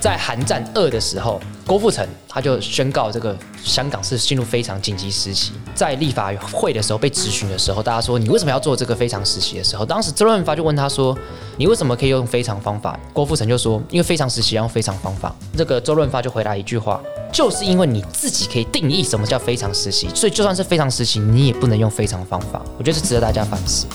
在韩战二的时候，郭富城他就宣告这个香港是进入非常紧急时期。在立法会的时候被质询的时候，大家说你为什么要做这个非常时期的时候，当时周润发就问他说：“你为什么可以用非常方法？”郭富城就说：“因为非常时期要用非常方法。”这个周润发就回答一句话：“就是因为你自己可以定义什么叫非常时期，所以就算是非常时期，你也不能用非常方法。”我觉得是值得大家反思。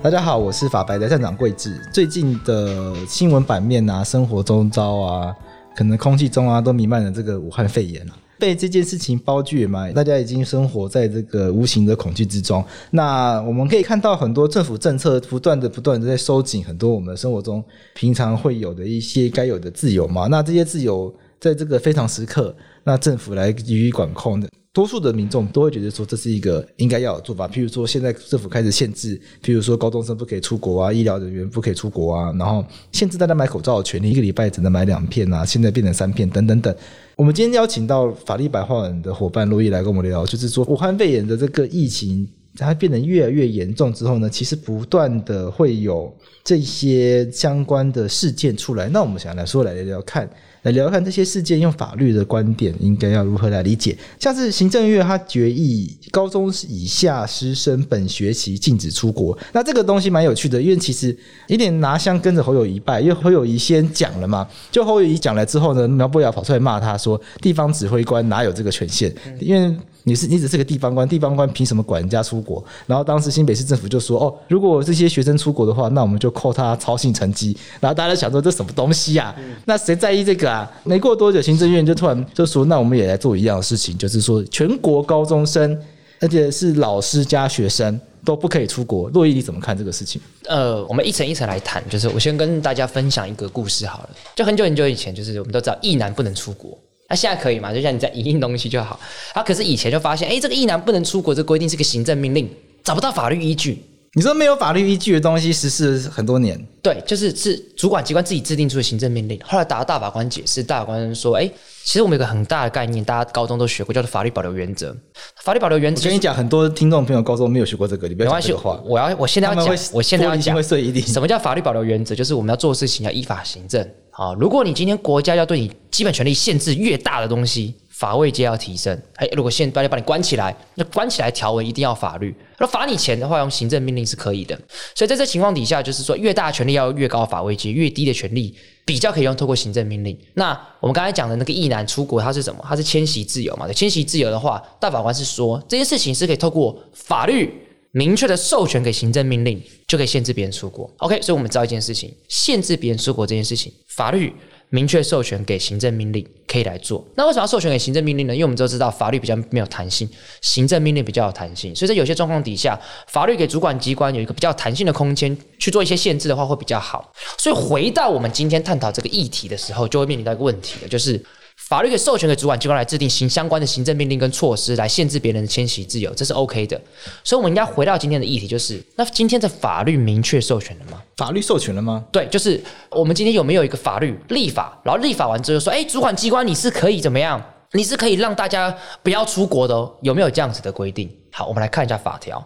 大家好，我是法白的站长贵智。最近的新闻版面啊，生活周遭啊，可能空气中啊，都弥漫着这个武汉肺炎啊。被这件事情包聚嘛，大家已经生活在这个无形的恐惧之中。那我们可以看到很多政府政策不断的、不断的在收紧很多我们生活中平常会有的一些该有的自由嘛。那这些自由在这个非常时刻，那政府来予以管控的。多数的民众都会觉得说，这是一个应该要有做法，譬如说现在政府开始限制，譬如说高中生不可以出国啊，医疗人员不可以出国啊，然后限制大家买口罩的权利，一个礼拜只能买两片啊，现在变成三片等等等。我们今天邀请到法律白话文的伙伴珞亦来跟我们聊，就是说武汉肺炎的这个疫情它变得越来越严重之后呢，其实不断的会有这些相关的事件出来，那我们想来说来聊聊看。来聊看这些事件，用法律的观点应该要如何来理解？像是行政院他决议，高中以下师生本学期禁止出国。那这个东西蛮有趣的，因为其实有点拿香跟着侯友谊拜，因为侯友谊先讲了嘛。就侯友谊讲了之后呢，苗博雅跑出来骂他说，地方指挥官哪有这个权限？因 为你是你只是个地方官，地方官凭什么管人家出国？然后当时新北市政府就说：“哦，如果这些学生出国的话，那我们就扣他操性成绩。”然后大家想说这什么东西啊？那谁在意这个啊？没过多久，行政院就突然就说：“那我们也来做一样的事情，就是说全国高中生，而且是老师加学生都不可以出国。”洛伊你怎么看这个事情？呃，我们一层一层来谈。就是我先跟大家分享一个故事好了。就很久很久以前，就是我们都知道役男不能出国。那、啊、现在可以嘛？就像你在影印东西就好。啊，可是以前就发现，哎，这个役男不能出国，这规定是个行政命令，找不到法律依据。你说没有法律依据的东西实施了很多年？对，就是是主管机关自己制定出的行政命令。后来打到大法官解释，大法官说，哎，其实我们有个很大的概念，大家高中都学过，叫做法律保留原则。法律保留原则、就是，我跟你讲，很多听众朋友高中没有学过这个，你不要讲这个话。我要，我现在要讲，我现在要讲，什么叫法律保留原则？就是我们要做事情要依法行政。啊，如果你今天国家要对你基本权利限制越大的东西，法位阶要提升。哎，如果现在要把你关起来，那关起来条文一定要法律。那罚你钱的话，用行政命令是可以的。所以在这情况底下，就是说越大的权利要越高法位阶，越低的权利比较可以用透过行政命令。那我们刚才讲的那个役男出国，它是什么？它是迁徙自由嘛？对，迁徙自由的话，大法官是说这件事情是可以透过法律。明确的授权给行政命令，就可以限制别人出国。OK，所以我们知道一件事情，限制别人出国这件事情，法律明确授权给行政命令可以来做。那为什么要授权给行政命令呢？因为我们都知道法律比较没有弹性，行政命令比较有弹性。所以在有些状况底下，法律给主管机关有一个比较弹性的空间去做一些限制的话，会比较好。所以回到我们今天探讨这个议题的时候，就会面临到一个问题了，就是。法律可以授权给主管机关来制定行相关的行政命令跟措施，来限制别人的迁徙自由，这是 OK 的。所以，我们应该回到今天的议题，就是那今天的法律明确授权了吗？法律授权了吗？对，就是我们今天有没有一个法律立法，然后立法完之后说，哎，主管机关你是可以怎么样？你是可以让大家不要出国的哦，有没有这样子的规定？好，我们来看一下法条。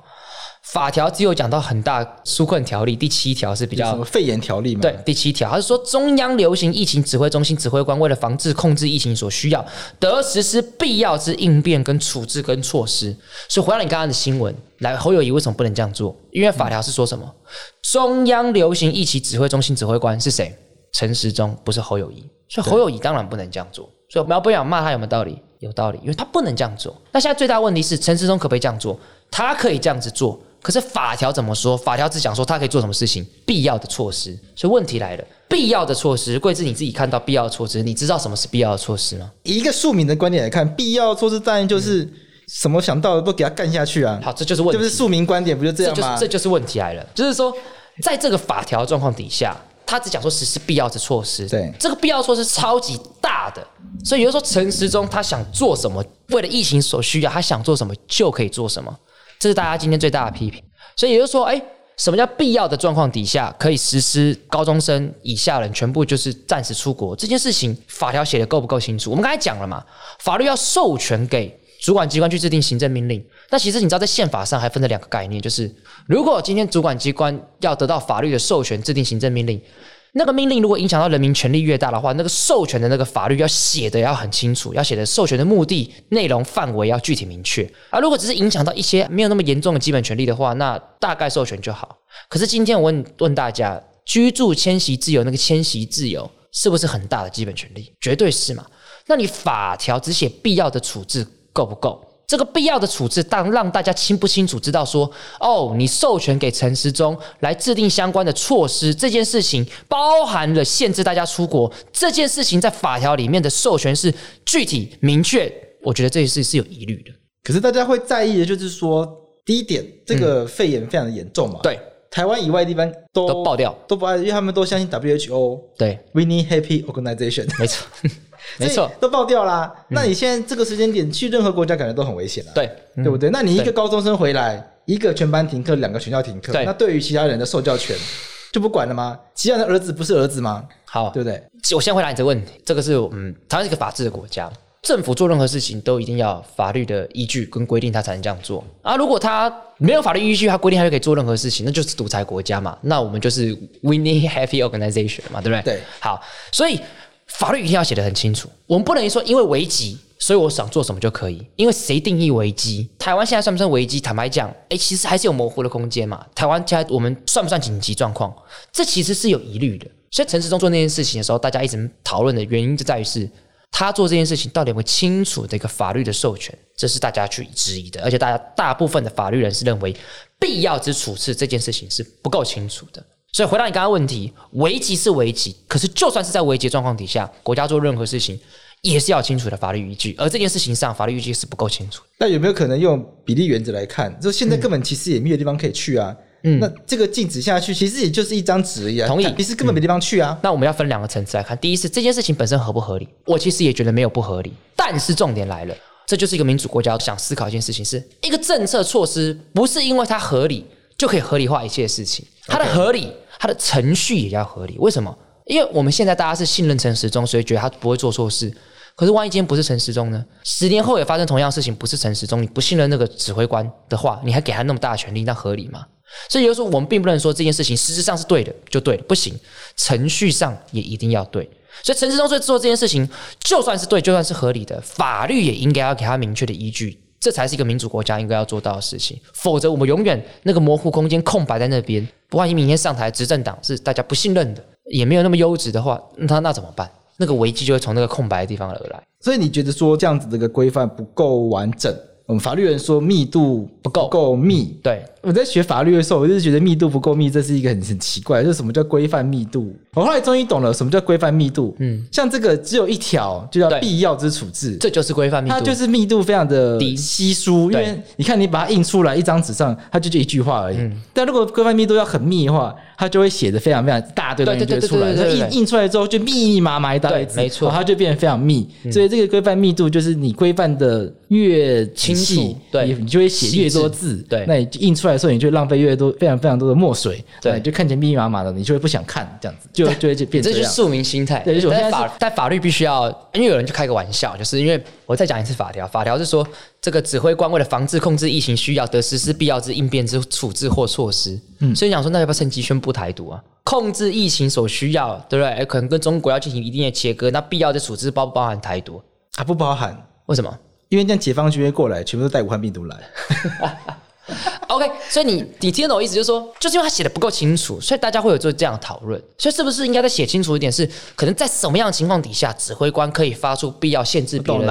法条只有讲到很大纾困条例第七条是比较肺炎条例嘛？对，第七条它是说中央流行疫情指挥中心指挥官为了防治控制疫情所需要，得实施必要之应变跟处置跟措施。所以回到你刚刚的新闻，来侯友谊为什么不能这样做？因为法条是说什么？嗯、中央流行疫情指挥中心指挥官是谁？陈时中，不是侯友谊。所以侯友谊当然不能这样做。所以我们要不想骂他有没有道理？有道理，因为他不能这样做。那现在最大问题是陈时中可不可以这样做？他可以这样子做。可是法条怎么说？法条只讲说他可以做什么事情，必要的措施。所以问题来了，必要的措施，贵志你自己看到必要的措施，你知道什么是必要的措施吗？以一个庶民的观点来看，必要的措施当然就是什么想到的都给他干下去啊。好，这就是问题，就是庶民观点不就这样吗？这就是问题来了，就是说，在这个法条状况底下，他只讲说实施必要的措施。对，这个必要措施超级大的，所以有的时候陈时中他想做什么，为了疫情所需要，他想做什么就可以做什么。这是大家今天最大的批评，所以也就是说，哎，什么叫必要的状况底下可以实施高中生以下人全部就是暂时出国这件事情，法条写的够不够清楚？我们刚才讲了嘛，法律要授权给主管机关去制定行政命令。那其实你知道，在宪法上还分了两个概念，就是如果今天主管机关要得到法律的授权制定行政命令，那个命令如果影响到人民权利越大的话，那个授权的那个法律要写的要很清楚，要写的授权的目的、内容、范围要具体明确。而如果只是影响到一些没有那么严重的基本权利的话，那大概授权就好。可是今天我问问大家，居住迁徙自由那个迁徙自由是不是很大的基本权利？绝对是嘛。那你法条只写必要的处置够不够？这个必要的处置，当让大家清不清楚知道说，哦，你授权给陈时中来制定相关的措施，这件事情包含了限制大家出国，这件事情在法条里面的授权是具体明确。我觉得这件事是有疑虑的。可是大家会在意的就是说，第一点，这个肺炎非常的严重嘛。对。台湾以外的地方都都爆掉，都不爱，因为他们都相信 WHO。对，Winning Happy Organization，没错，没错，都爆掉啦。嗯、那你现在这个时间点去任何国家，感觉都很危险了，对，对不对？那你一个高中生回来，一个全班停课，两个全校停课，那对于其他人的受教权就不管了吗？其他人的儿子不是儿子吗？好，对不对？我先回答你这个问题，这个是嗯，台湾是一个法治的国家。政府做任何事情都一定要法律的依据跟规定，他才能这样做啊！如果他没有法律依据，他规定他就可以做任何事情，那就是独裁国家嘛。那我们就是 winning happy organization 嘛，对不对？对。好，所以法律一定要写得很清楚。我们不能说因为危急，所以我想做什么就可以。因为谁定义危机？台湾现在算不算危机？坦白讲，哎，其实还是有模糊的空间嘛。台湾现在我们算不算紧急状况？这其实是有疑虑的。所以陈时中做那件事情的时候，大家一直讨论的原因就在于是。他做这件事情到底有没有清楚的一个法律的授权，这是大家去质疑的。而且大家大部分的法律人士认为，必要之处置这件事情是不够清楚的。所以回到你刚刚问题，危机是危机，可是就算是在危急状况底下，国家做任何事情也是要清楚的法律依据。而这件事情上，法律依据是不够清楚。那有没有可能用比例原则来看？就现在根本其实也没有地方可以去啊。嗯嗯，那这个禁止下去，其实也就是一张纸一样。同意，其实根本没地方去啊。嗯，那我们要分两个层次来看。第一是这件事情本身合不合理，我其实也觉得没有不合理。但是重点来了，这就是一个民主国家想思考一件事情是：是一个政策措施，不是因为它合理就可以合理化一切事情。它的合理，它的程序也要合理。为什么？因为我们现在大家是信任陈时中，所以觉得他不会做错事。可是万一今天不是陈时中呢？十年后也发生同样事情，不是陈时中，你不信任那个指挥官的话，你还给他那么大的权力，那合理吗？所以有时候我们并不能说这件事情实质上是对的就对了，不行，程序上也一定要对。所以陈时中做做这件事情，就算是对，就算是合理的，法律也应该要给他明确的依据，这才是一个民主国家应该要做到的事情。否则，我们永远那个模糊空间空白在那边。万一明天上台执政党是大家不信任的，也没有那么优质的话，那他那怎么办？那个危机就会从那个空白的地方而来。所以你觉得说这样子的一个规范不够完整？我们法律人说密度不够不够密，对。我在学法律的时候，我就是觉得密度不够密，这是一个很很奇怪。就是什么叫规范密度？我后来终于懂了什么叫规范密度。嗯，像这个只有一条，就叫必要之处置，这就是规范密度。它就是密度非常的稀疏，因为你看你把它印出来一张纸上，它就就一句话而已。嗯，但如果规范密度要很密的话，它就会写的非常非常大堆东西就会出来。它印印出来之后就密密麻麻一大堆字，没错，它就变得非常密。所以这个规范密度就是你规范的越清晰，对，你就会写越多字。对，那你印出来的时候，你就浪费越多非常非常多的墨水，对，就看起来密密麻麻的，你就会不想看这样子，就就会就变成这。这就是庶民心态。对，就是我现在法，但法律必须要，因为有人就开个玩笑，就是因为我再讲一次法条，法条是说这个指挥官为了防治控制疫情需要，得实施必要之应变之处置或措施。嗯，所以讲说那要不要趁机宣布台独啊？控制疫情所需要，对不对？可能跟中国要进行一定的切割，那必要的处置包不包含台独？啊，不包含。为什么？因为这样解放军会过来，全部都带武汉病毒来。OK，所以你你听懂我意思，就是说，就是因为他写的不够清楚，所以大家会有做这样的讨论。所以是不是应该再写清楚一点？是可能在什么样的情况底下，指挥官可以发出必要限制别人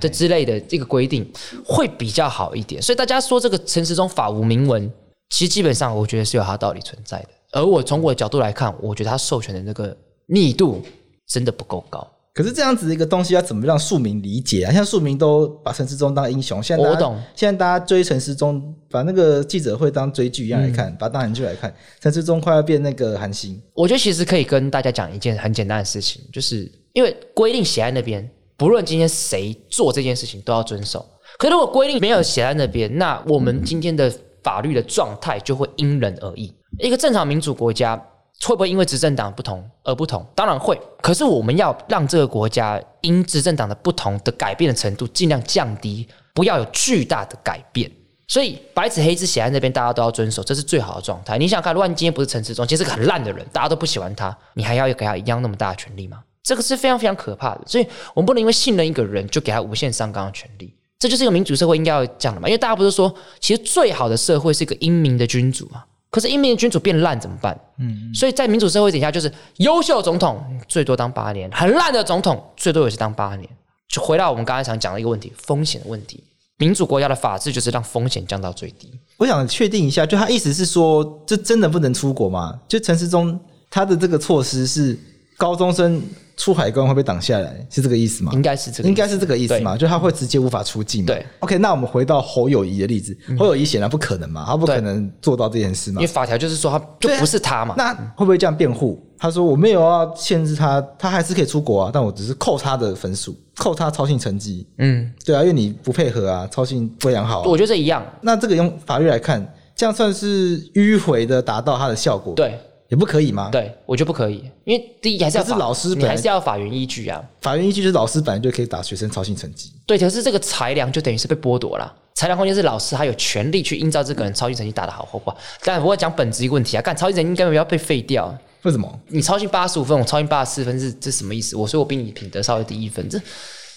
的之类的这个规定，会比较好一点。所以大家说这个陈时中法无明文，其实基本上我觉得是有它道理存在的。而我从我的角度来看，我觉得他授权的那个密度真的不够高。可是这样子的一个东西要怎么让庶民理解啊？像庶民都把陈世忠当英雄，现在我懂。现在大家追陈世忠，把那个记者会当追剧一样来看，嗯、把它当韩剧来看。陈世忠快要变那个韩星。我觉得其实可以跟大家讲一件很简单的事情，就是因为规定写在那边，不论今天谁做这件事情都要遵守。可是如果规定没有写在那边，那我们今天的法律的状态就会因人而异。一个正常民主国家。会不会因为执政党不同而不同？当然会。可是我们要让这个国家因执政党的不同的改变的程度尽量降低，不要有巨大的改变。所以白纸黑字写在那边，大家都要遵守，这是最好的状态。你想看，如果你今天不是陈时中，其实是个很烂的人，大家都不喜欢他，你还要给他一样那么大的权力吗？这个是非常非常可怕的。所以我们不能因为信任一个人就给他无限上纲的权利。这就是一个民主社会应该要讲的嘛。因为大家不是说，其实最好的社会是一个英明的君主嘛？可是英明的君主变烂怎么办？嗯，所以在民主社会底下，就是优秀的总统最多当八年，很烂的总统最多也是当八年。就回到我们刚才想讲的一个问题，风险的问题。民主国家的法治就是让风险降到最低。我想确定一下，就他意思是说，这真的不能出国吗？就陈时中他的这个措施是高中生出海关会被挡下来，是这个意思吗？应该是这个，应该是这个意思嘛？就他会直接无法出境嘛？对。OK，那我们回到侯友谊的例子，嗯、侯友谊显然不可能嘛，他不可能做到这件事嘛？因为法条就是说他就不是他嘛。那会不会这样辩护？他说我没有要限制他，他还是可以出国啊，但我只是扣他的分数。扣他操行成绩，嗯，对啊，因为你不配合啊，操行不良好，我觉得这一样。那这个用法律来看，这样算是迂回的达到他的效果？对，也不可以吗？对，我觉得不可以，因为第一还是要是老师，你还是要法源依据啊。法源依据就是老师本来就可以打学生操行成绩。对，可是这个裁量就等于是被剥夺了，裁量空间是老师他有权利去依照这个人操行成绩打得好或不好。但我讲本质一个问题啊，干操行成绩应该不要被废掉？为什么？你操行八十五分，我操行八十四分，是这什么意思？我说我比你品德稍微低一分，这。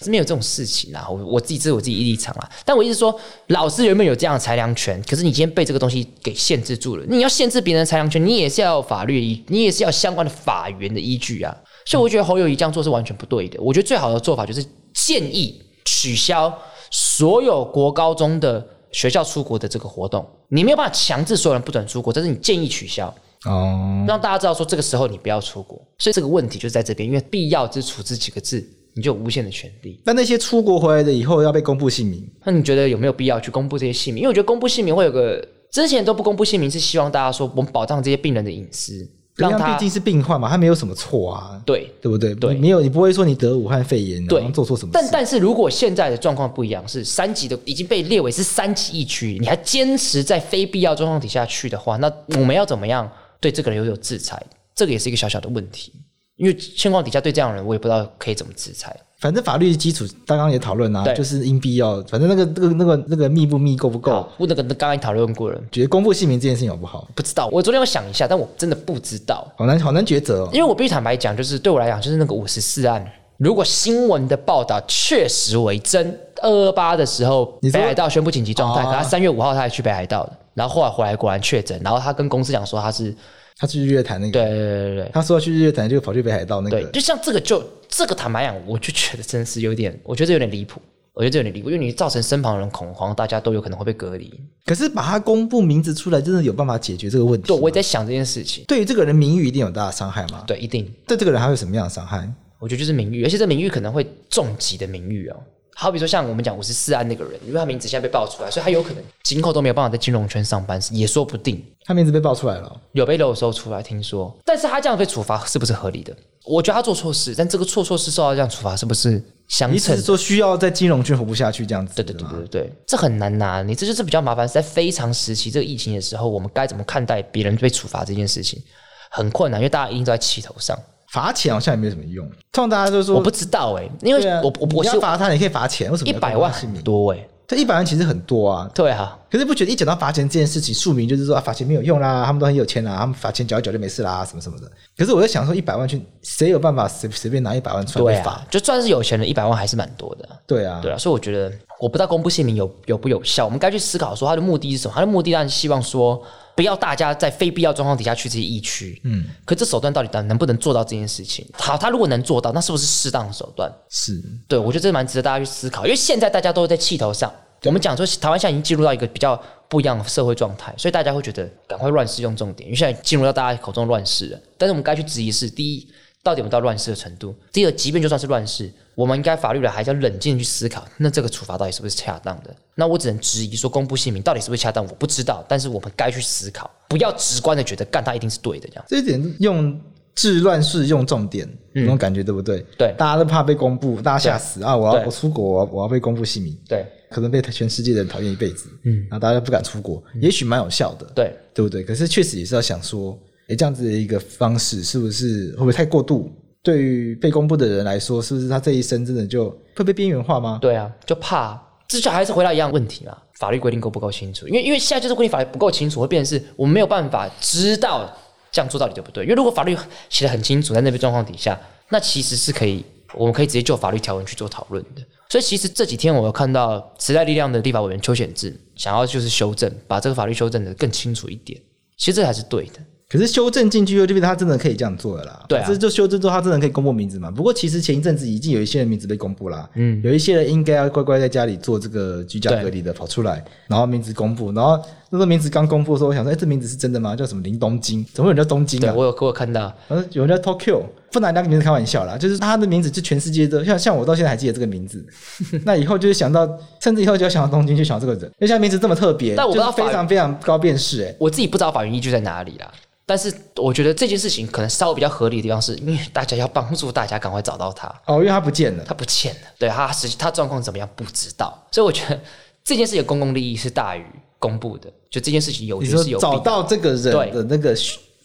是没有这种事情啦，我我自己这是我自己立场啦。但我意思说，老师原本有这样的裁量权，可是你今天被这个东西给限制住了。你要限制别人的裁量权，你也是要有法律依，你也是要相关的法源的依据啊。所以我觉得侯友谊这样做是完全不对的。我觉得最好的做法就是建议取消所有国高中的学校出国的这个活动。你没有办法强制所有人不准出国，但是你建议取消哦，让大家知道说这个时候你不要出国。所以这个问题就在这边，因为必要之处这几个字。你就有无限的权利。那那些出国回来的以后要被公布姓名，那你觉得有没有必要去公布这些姓名？因为我觉得公布姓名会有个之前都不公布姓名，是希望大家说我们保障这些病人的隐私，让他毕竟是病患嘛，他没有什么错啊，对对不对？对，没有你不会说你得武汉肺炎，对，做错什么事？但但是如果现在的状况不一样，是三级的已经被列为是三级疫区，你还坚持在非必要状况底下去的话，那我们要怎么样对这个人有有制裁？这个也是一个小小的问题，因为情况底下对这样的人，我也不知道可以怎么制裁。反正法律基础刚刚也讨论啊，就是因必要。反正那个那个那个那个密不密够不够？我那个刚刚讨论过了，觉得公布姓名这件事情好不好？不知道。我昨天有想一下，但我真的不知道。好难好难抉择哦。因为我必须坦白讲，就是对我来讲，就是那个五十四案，如果新闻的报道确实为真，二二八的时候北海道宣布紧急状态，可他三月五号他还去北海道的，然后后来回来果然确诊，然后他跟公司讲说他是。他去日月潭那个，对对对对，他说要去日月潭，就跑去北海道那个。对，就像这个就，就这个坦白讲，我就觉得真是有点，我觉得有点离谱，我觉得这有点离谱，因为你造成身旁人恐慌，大家都有可能会被隔离。可是把他公布名字出来，真的有办法解决这个问题？对，我也在想这件事情。对于这个人名誉一定有大的伤害吗？对，一定。对这个人还有什么样的伤害？我觉得就是名誉，而且这名誉可能会重疾的名誉哦。好比说，像我们讲五十四案那个人，因为他名字现在被爆出来，所以他有可能今后都没有办法在金融圈上班，也说不定。他名字被爆出来了，有被漏收出来，听说。但是他这样被处罚是不是合理的？我觉得他做错事，但这个错错事受到这样处罚是不是相称？你是说需要在金融圈活不下去这样子？对对对对对，这很难拿。你这就是比较麻烦，是在非常时期这个疫情的时候，我们该怎么看待别人被处罚这件事情？很困难，因为大家一定都在气头上。罚钱好像也没什么用，通常大家就说我不知道哎、欸，因为我我我要罚他，你可以罚钱，为什么一百万很多哎、欸？这一百万其实很多啊，对啊。可是不觉得一讲到罚钱这件事情，庶民就是说啊，罚钱没有用啦，他们都很有钱啦，他们罚钱缴一缴就没事啦，什么什么的。可是我在想说，一百万去谁有办法随随便拿一百万出来罚？就算是有钱人，一百万还是蛮多的。对啊，对啊，所以我觉得我不知道公布姓名有有不有效，我们该去思考说他的目的是什么？他的目的当然是希望说。不要大家在非必要状况底下去这些疫区，嗯，可这手段到底能不能做到这件事情？好，他如果能做到，那是不是适当的手段？是，对，我觉得这蛮值得大家去思考，因为现在大家都在气头上。我们讲说，台湾现在已经进入到一个比较不一样的社会状态，所以大家会觉得赶快乱世用重点，因为现在进入到大家口中乱世了。但是我们该去质疑是：第一，到底有没有到乱世的程度？第二，即便就算是乱世。我们应该法律的还是要冷静去思考，那这个处罚到底是不是恰当的？那我只能质疑说，公布姓名到底是不是恰当？我不知道，但是我们该去思考，不要直观的觉得干他一定是对的这样。这一点用治乱世用重点，那种感觉对不对？对，大家都怕被公布，大家吓死啊！我要我出国，我要我要被公布姓名，对，可能被全世界的人讨厌一辈子，嗯，然后大家都不敢出国，也许蛮有效的，对，对不对？可是确实也是要想说，诶，这样子的一个方式是不是会不会太过度？对于被公布的人来说，是不是他这一生真的就会被边缘化吗？对啊，就怕这就还是回到一样问题嘛，法律规定够不够清楚？因为因为现在就是规定法律不够清楚，会变成是我们没有办法知道这样做到底对不对？因为如果法律写得很清楚，在那边状况底下，那其实是可以，我们可以直接就法律条文去做讨论的。所以其实这几天我有看到时代力量的立法委员邱显智想要就是修正，把这个法律修正得更清楚一点。其实这还是对的。可是修正进去后，就变成他真的可以这样做了啦。对啊，这就修正之后，他真的可以公布名字嘛？不过其实前一阵子已经有一些人名字被公布啦。嗯，有一些人应该要乖乖在家里做这个居家隔离的，跑出来，然后名字公布。然后那个名字刚公布的时候，我想说，哎，这名字是真的吗？叫什么林东京？怎么有人叫东京啊？对，我有，我有看到。嗯，有人叫 Tokyo，不拿两个名字开玩笑啦。就是他的名字，就全世界都像像我到现在还记得这个名字。那以后就是想到，甚至以后就要想到东京，就想到这个人，因为像名字这么特别，但我不知道非常非常高辨识。哎，我自己不知道法源依据在哪里啦。但是我觉得这件事情可能稍微比较合理的地方，是因为大家要帮助大家赶快找到他哦，因为他不见了，他不见了，对他实际他状况怎么样不知道，所以我觉得这件事情的公共利益是大于公布的，就这件事情有就是有找到这个人的那个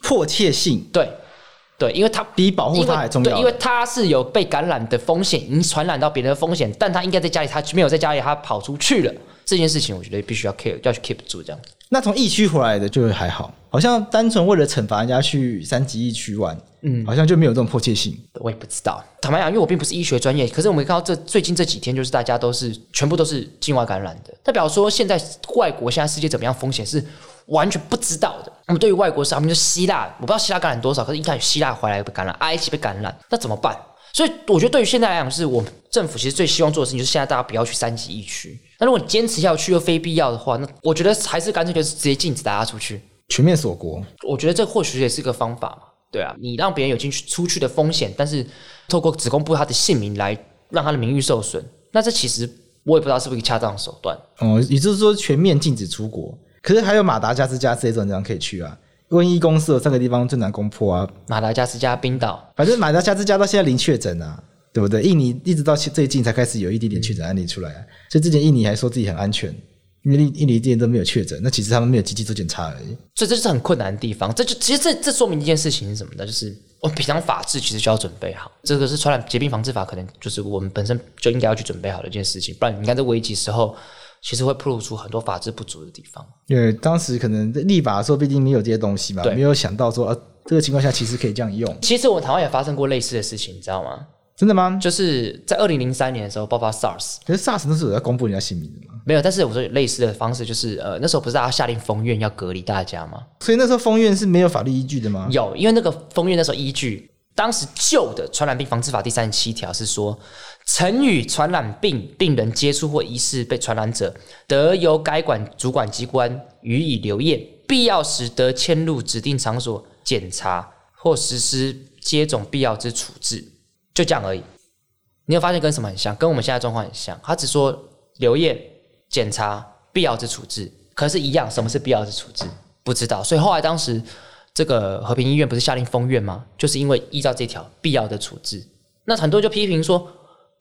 迫切性，对。对，因为他比保护他还重要，对，因为他是有被感染的风险，已经传染到别人的风险，但他应该在家里，他没有在家里，他跑出去了，这件事情我觉得必须要 care，要去 keep 住这样。那从疫区回来的就还好，好像单纯为了惩罚人家去三级疫区玩，嗯，好像就没有这种迫切性。我也不知道，坦白讲，因为我并不是医学专业，可是我们看到这最近这几天，就是大家都是全部都是境外感染的，代表说现在外国现在世界怎么样，风险是完全不知道的。那么对于外国是他们就希腊，我不知道希腊感染多少，可是一看希腊回来被感染，埃及被感染，那怎么办？所以我觉得对于现在来讲，是我们政府其实最希望做的事情，就是现在大家不要去三级疫区。那如果你坚持要去又非必要的话，那我觉得还是干脆就是直接禁止大家出去，全面锁国。我觉得这或许也是个方法嘛。对啊，你让别人有进去出去的风险，但是透过只公布他的姓名来让他的名誉受损，那这其实我也不知道是不是恰当的手段。哦，也就是说全面禁止出国，可是还有马达加斯加这种地方可以去啊。瘟疫公司有三个地方最难攻破啊，马达加斯加、冰岛，反正马达加斯加到现在零确诊啊，对不对？印尼一直到最近才开始有一点点确诊案例出来啊，所以之前印尼还说自己很安全，因为印尼之前都没有确诊，那其实他们没有积极做检查而已。所以这就是很困难的地方，这就其实这这说明一件事情是什么呢？就是我们平常法治其实就要准备好，这个是传染疾病防治法，可能就是我们本身就应该要去准备好的一件事情，不然你看这危机时候。其实会暴露出很多法治不足的地方。因为当时可能立法的时候，毕竟没有这些东西嘛，没有想到说，呃，这个情况下其实可以这样用。其实我台湾也发生过类似的事情，你知道吗？真的吗？就是在二零零三年的时候爆发 SARS。可是 SARS 那时候有要公布人家姓名的吗？没有，但是我说有类似的方式，就是呃，那时候不是大家下令封院要隔离大家吗？所以那时候封院是没有法律依据的吗？有，因为那个封院那时候依据。当时旧的传染病防治法第三十七条是说，曾与传染病病人接触或疑似被传染者，得由该管主管机关予以留验，必要时得迁入指定场所检查或实施接种必要之处置，就这样而已。你有发现跟什么很像？跟我们现在状况很像。他只说留验、检查、必要之处置，可是，一样，什么是必要之处置？不知道。所以后来当时。这个和平医院不是下令封院吗？就是因为依照这条必要的处置，那很多就批评说，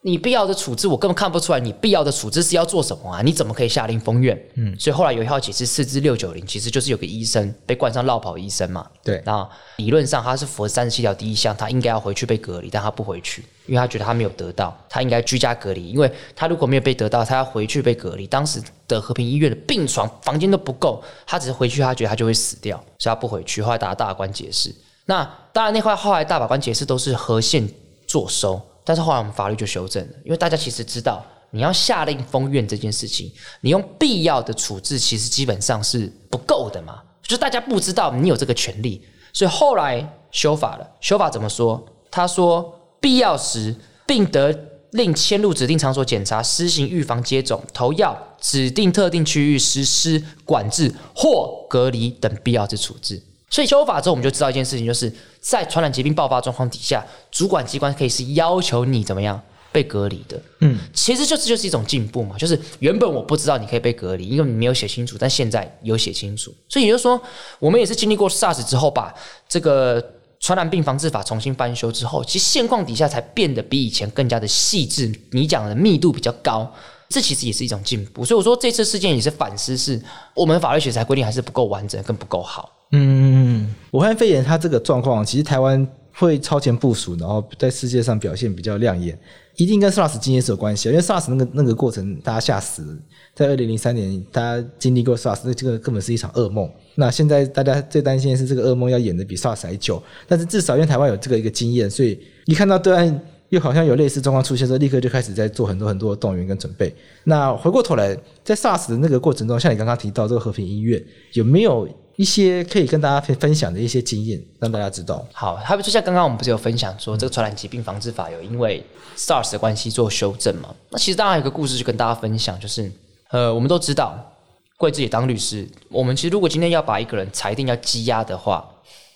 你必要的处置我根本看不出来，你必要的处置是要做什么啊？你怎么可以下令封院？嗯，所以后来有一号解释四至六九零，其实就是有个医生被冠上落跑医生嘛。对，那理论上他是符合三十七条第一项，他应该要回去被隔离，但他不回去。因为他觉得他没有得到，他应该居家隔离。因为他如果没有被得到，他要回去被隔离。当时的和平医院的病床房间都不够，他只是回去，他觉得他就会死掉，所以他不回去。后来打大法官解释，那当然那块后来大法官解释都是和宪作收，但是后来我们法律就修正了，因为大家其实知道，你要下令封院这件事情，你用必要的处置其实基本上是不够的嘛，就大家不知道你有这个权利，所以后来修法了。修法怎么说？他说。必要时，并得令迁入指定场所检查、施行预防接种、投药、指定特定区域实施管制或隔离等必要之处置。所以修法之后，我们就知道一件事情，就是在传染疾病爆发状况底下，主管机关可以是要求你怎么样被隔离的。嗯，其实就是就是一种进步嘛，就是原本我不知道你可以被隔离，因为你没有写清楚，但现在有写清楚。所以也就是说，我们也是经历过 SARS 之后，把这个。传染病防治法重新翻修之后，其实现况底下才变得比以前更加的细致。你讲的密度比较高，这其实也是一种进步。所以我说这次事件也是反思，是我们法律学才规定还是不够完整，更不够好。嗯，武汉肺炎它这个状况，其实台湾会超前部署，然后在世界上表现比较亮眼。一定跟 SARS 经验是有关系，因为 SARS 那个那个过程大家吓死了，在二零零三年大家经历过 SARS，那这个根本是一场噩梦。那现在大家最担心的是这个噩梦要演的比 SARS 还久，但是至少因为台湾有这个一个经验，所以一看到对岸又好像有类似状况出现之后，立刻就开始在做很多很多的动员跟准备。那回过头来，在 SARS 的那个过程中，像你刚刚提到这个和平医院，有没有一些可以跟大家分享的一些经验，让大家知道？好，还有就像刚刚我们不是有分享说，这个传染疾病防治法有因为 SARS 的关系做修正嘛？那其实当然有个故事就跟大家分享，就是呃，我们都知道，贵自己当律师，我们其实如果今天要把一个人裁定要羁押的话，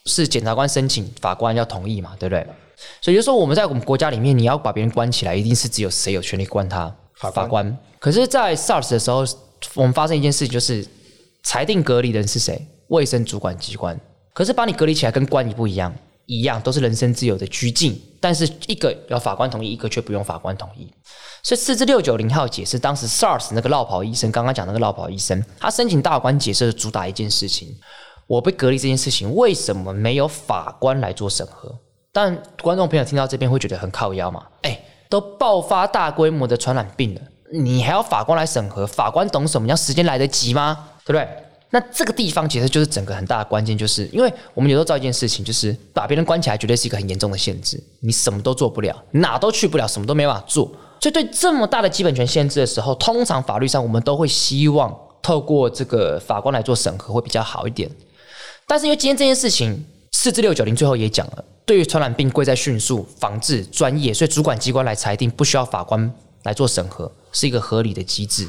是检察官申请，法官要同意嘛，对不对？所以就说我们在我们国家里面，你要把别人关起来，一定是只有谁有权利关他？法官。法官。可是，在 SARS 的时候，我们发生一件事情，就是裁定隔离的人是谁？卫生主管机关。可是把你隔离起来跟关你不一样，一样都是人身自由的拘禁，但是一个要法官同意，一个却不用法官同意。所以四至六九零号解释，当时 SARS 那个落跑医生，刚刚讲那个落跑医生，他申请大法官解释的主打一件事情：我被隔离这件事情，为什么没有法官来做审核？但观众朋友听到这边会觉得很靠腰嘛？哎，都爆发大规模的传染病了，你还要法官来审核？法官懂什么？要时间来得及吗？对不对？那这个地方其实就是整个很大的关键，就是因为我们有时候知道一件事情，就是把别人关起来绝对是一个很严重的限制，你什么都做不了，哪都去不了，什么都没办法做。所以对这么大的基本权限制的时候，通常法律上我们都会希望透过这个法官来做审核会比较好一点。但是因为今天这件事情，四至六九零最后也讲了。对于传染病贵在迅速防治专业，所以主管机关来裁定，不需要法官来做审核，是一个合理的机制。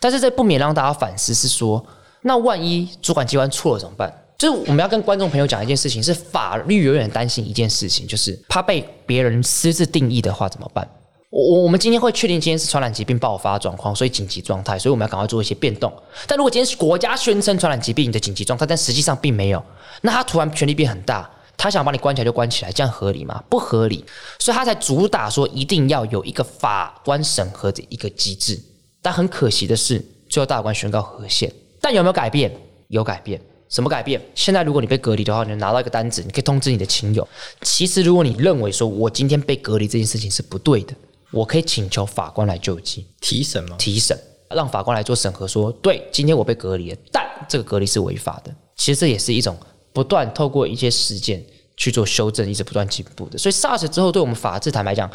但是这不免让大家反思，是说，那万一主管机关错了怎么办？就是我们要跟观众朋友讲一件事情，是法律永远担心一件事情，就是怕被别人私自定义的话怎么办？我我们今天会确定今天是传染疾病爆发状况，所以紧急状态，所以我们要赶快做一些变动。但如果今天是国家宣称传染疾病的紧急状态，但实际上并没有，那他突然权力变很大。他想把你关起来就关起来，这样合理吗？不合理，所以他才主打说一定要有一个法官审核的一个机制。但很可惜的是，最后大法官宣告和宪。但有没有改变？有改变。什么改变？现在如果你被隔离的话，你拿到一个单子，你可以通知你的亲友。其实如果你认为说我今天被隔离这件事情是不对的，我可以请求法官来救济。提审吗？提审，让法官来做审核说，说对，今天我被隔离了，但这个隔离是违法的。其实这也是一种。不断透过一些实践去做修正，一直不断进步的。所以 SARS 之后，对我们法治坦白讲，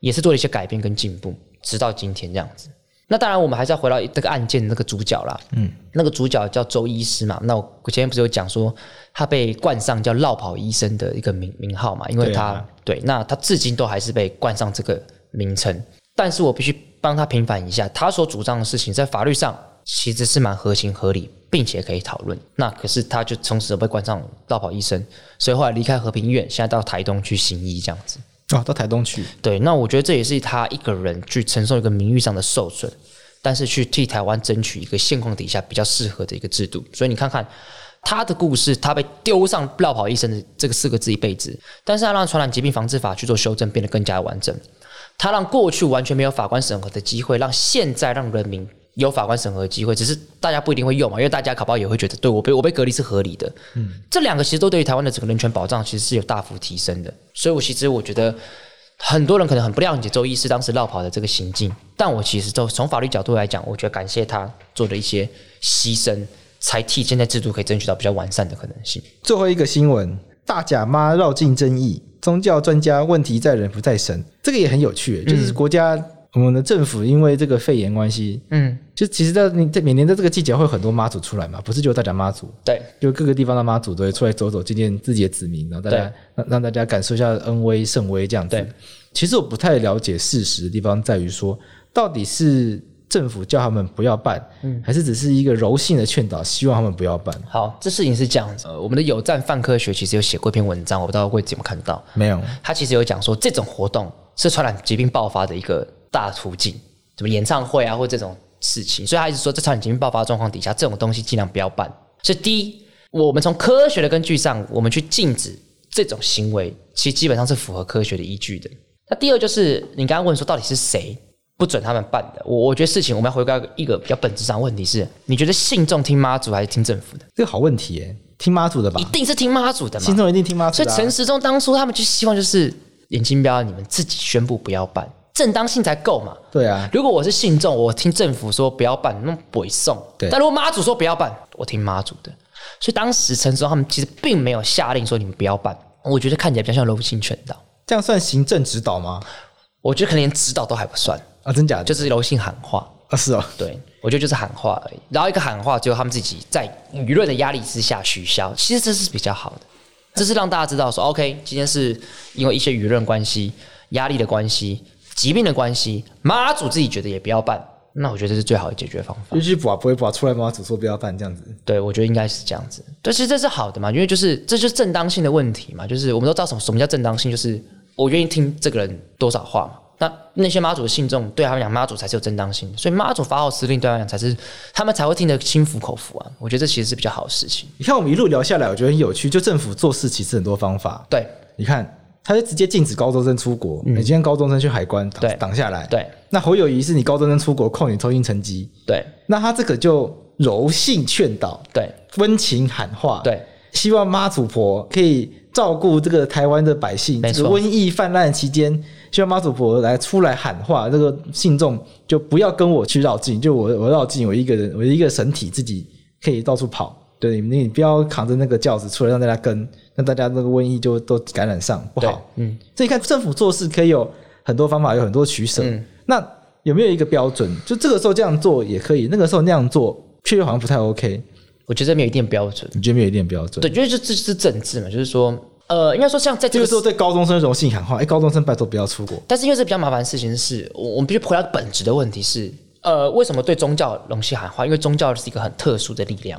也是做了一些改变跟进步，直到今天这样子。那当然，我们还是要回到这个案件的那个主角啦。嗯，那个主角叫周医师嘛。那我前面不是有讲说，他被冠上叫“绕跑医生”的一个名名号嘛？因为他对，那他至今都还是被冠上这个名称。但是我必须帮他平反一下，他所主张的事情在法律上其实是蛮合情合理。并且可以讨论，那可是他就从此被冠上落跑医生，所以后来离开和平医院，现在到台东去行医这样子。啊，到台东去。对，那我觉得这也是他一个人去承受一个名誉上的受损，但是去替台湾争取一个现况底下比较适合的一个制度。所以你看看他的故事，他被丢上落跑医生的这个四个字一辈子，但是他让传染疾病防治法去做修正，变得更加完整。他让过去完全没有法官审核的机会，让现在让人民。有法官审核的机会，只是大家不一定会用嘛，因为大家考不好也会觉得，对我被我被隔离是合理的。嗯，这两个其实都对于台湾的整个人权保障其实是有大幅提升的。所以，我其实我觉得很多人可能很不谅解周医师当时绕跑的这个行径，但我其实都从法律角度来讲，我觉得感谢他做的一些牺牲，才替现在制度可以争取到比较完善的可能性。最后一个新闻：大甲妈绕境争议，宗教专家问题在人不在神，这个也很有趣，就是国家。嗯我们的政府因为这个肺炎关系，嗯，就其实，在你在每年在这个季节会有很多妈祖出来嘛，不是就大家妈祖，对，就各个地方的妈祖都会出来走走，见见自己的子民，然后大家让让大家感受一下恩威圣威这样子。对，其实我不太了解事实的地方在于说，到底是政府叫他们不要办，嗯，还是只是一个柔性的劝导，希望他们不要办？好，这事情是这样子。呃，我们的有赞范科学其实有写过一篇文章，我不知道会怎么看到。没有，他其实有讲说，这种活动是传染疾病爆发的一个大途径。什么演唱会啊，或这种事情，所以他一直说，在传染疾病爆发状况底下，这种东西尽量不要办。所以第一，我们从科学的根据上，我们去禁止这种行为，其实基本上是符合科学的依据的。那第二就是你刚刚问说，到底是谁不准他们办的？我我觉得事情我们要回归一个比较本质上的问题是，你觉得信众听妈祖还是听政府的？这个好问题耶，听妈祖的吧？一定是听妈祖的嘛？信众一定听妈祖的啊。所以陈时中当初他们就希望就是眼睛标，你们自己宣布不要办。正当性才够嘛。对啊，如果我是信众，我听政府说不要办，那不会送。对，但如果妈祖说不要办，我听妈祖的。所以当时陈时中他们其实并没有下令说你们不要办，我觉得看起来比较像柔性劝导。这样算行政指导吗？我觉得可能连指导都还不算啊，真假的？就是柔性喊话啊，是哦，对，我觉得就是喊话而已。然后一个喊话，最后他们自己在舆论的压力之下取消，其实这是比较好的，这是让大家知道说，OK，今天是因为一些舆论关系、压力的关系、疾病的关系，妈祖自己觉得也不要办，那我觉得这是最好的解决方法。必须补不会补出来，妈祖说不要办这样子。对，我觉得应该是这样子。但其实这是好的嘛，因为就是这就是正当性的问题嘛，就是我们都知道什么什么叫正当性，就是。我愿意听这个人多少话嘛？那那些妈祖的信众对他们讲，妈祖才是有正当性，所以妈祖发号施令对他们讲才是他们才会听得心服口服啊。我觉得这其实是比较好的事情。你看我们一路聊下来，我觉得很有趣。就政府做事其实很多方法。对，你看他就直接禁止高中生出国，你今天高中生去海关挡挡下来。对，那侯友谊是你高中生出国扣你通信成绩。对，那他这个就柔性劝导，对，温情喊话，对，希望妈祖婆可以。照顾这个台湾的百姓，这个瘟疫泛滥期间，希望妈祖婆来出来喊话，这个信众就不要跟我去绕境，就我我绕境，我一个人，我一个神体自己可以到处跑。对，你不要扛着那个轿子出来让大家跟，让大家那个瘟疫就都感染上，不好。嗯，所以看政府做事可以有很多方法，有很多取舍。嗯，那有没有一个标准？就这个时候这样做也可以，那个时候那样做确实好像不太 OK。我觉得没有一定标准，你觉得没有一定标准？对，因为这这是政治嘛，就是说，呃，应该说像在这个时候对高中生柔性喊话，哎，高中生拜托不要出国。但是因为这比较麻烦的事情是，我我们必须回到本质的问题是，呃，为什么对宗教容性喊话？因为宗教是一个很特殊的力量，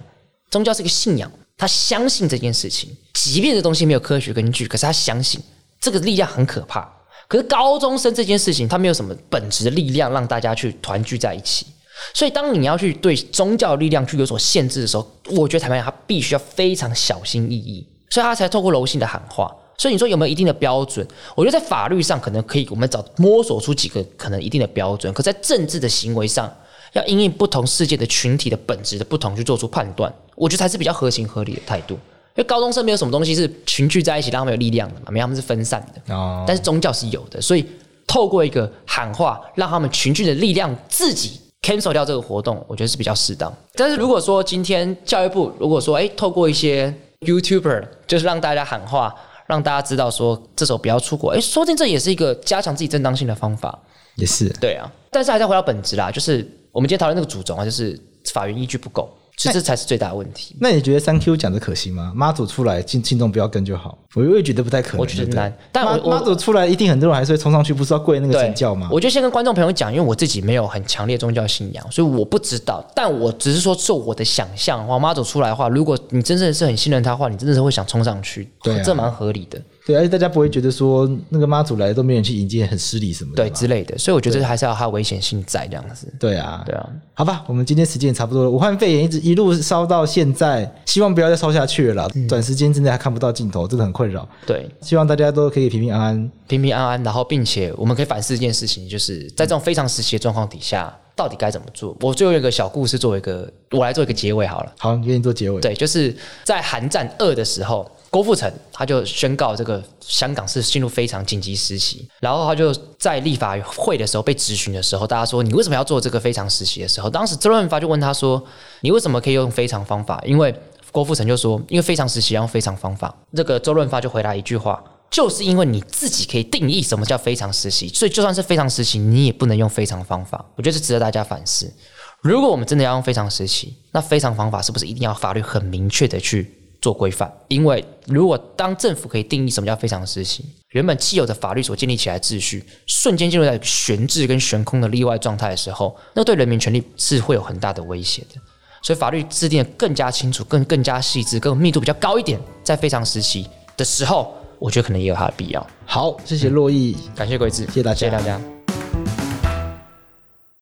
宗教是一个信仰，他相信这件事情，即便这东西没有科学根据，可是他相信这个力量很可怕。可是高中生这件事情，他没有什么本质的力量让大家去团聚在一起。所以，当你要去对宗教力量去有所限制的时候，我觉得台湾人他必须要非常小心翼翼，所以他才透过柔性的喊话。所以你说有没有一定的标准？我觉得在法律上可能可以，我们找摸索出几个可能一定的标准。可在政治的行为上，要因应不同世界的群体的本质的不同去做出判断，我觉得才是比较合情合理的态度。因为高中生没有什么东西是群聚在一起让他们有力量的嘛，没有，他们是分散的。哦。但是宗教是有的，所以透过一个喊话，让他们群聚的力量自己。cancel 掉这个活动，我觉得是比较适当。但是如果说今天教育部如果说，哎，透过一些 YouTuber，就是让大家喊话，让大家知道说这时候不要出国，哎，说不定这也是一个加强自己正当性的方法。也是，对啊。但是还是要回到本质啦，就是我们今天讨论那个主轴啊，就是法源依据不够。其实这才是最大的问题。那你觉得三 Q 讲的可行吗？妈祖出来，信信众不要跟就好。我也觉得不太可能。我觉得难。但我妈祖出来，一定很多人还是会冲上去，不是要跪那个神教吗？我就先跟观众朋友讲，因为我自己没有很强烈宗教信仰，所以我不知道。但我只是说，就我的想象的话，妈祖出来的话，如果你真正是很信任他的话，你真的是会想冲上去。对、啊，这蛮合理的。对，而且大家不会觉得说那个妈祖来都没人去迎接，很失礼什么的，对之类的。所以我觉得还是要它危险性在这样子。对啊，对啊。好吧，我们今天时间也差不多了。武汉肺炎一直一路烧到现在，希望不要再烧下去了啦。嗯、短时间之内还看不到尽头，真的很困扰。对，希望大家都可以平平安安，平平安安。然后，并且我们可以反思一件事情，就是在这种非常时期的状况底下，到底该怎么做？我最后有一个小故事作为一个，我来做一个结尾好了。好，你给你做结尾。对，就是在寒战二的时候。郭富城他就宣告这个香港是进入非常紧急时期，然后他就在立法会的时候被质询的时候，大家说你为什么要做这个非常时期的时候，当时周润发就问他说，你为什么可以用非常方法？因为郭富城就说，因为非常时期要用非常方法。这个周润发就回答一句话，就是因为你自己可以定义什么叫非常时期，所以就算是非常时期，你也不能用非常方法。我觉得是值得大家反思。如果我们真的要用非常时期，那非常方法是不是一定要法律很明确的去做规范，因为如果当政府可以定义什么叫非常时期，原本既有的法律所建立起来的秩序，瞬间进入在悬置跟悬空的例外状态的时候，那对人民权利是会有很大的威胁的。所以法律制定的更加清楚、更更加细致、更密度比较高一点，在非常时期的时候，我觉得可能也有它的必要。好，谢谢珞亦，感谢贵智，谢谢大家，谢谢大家。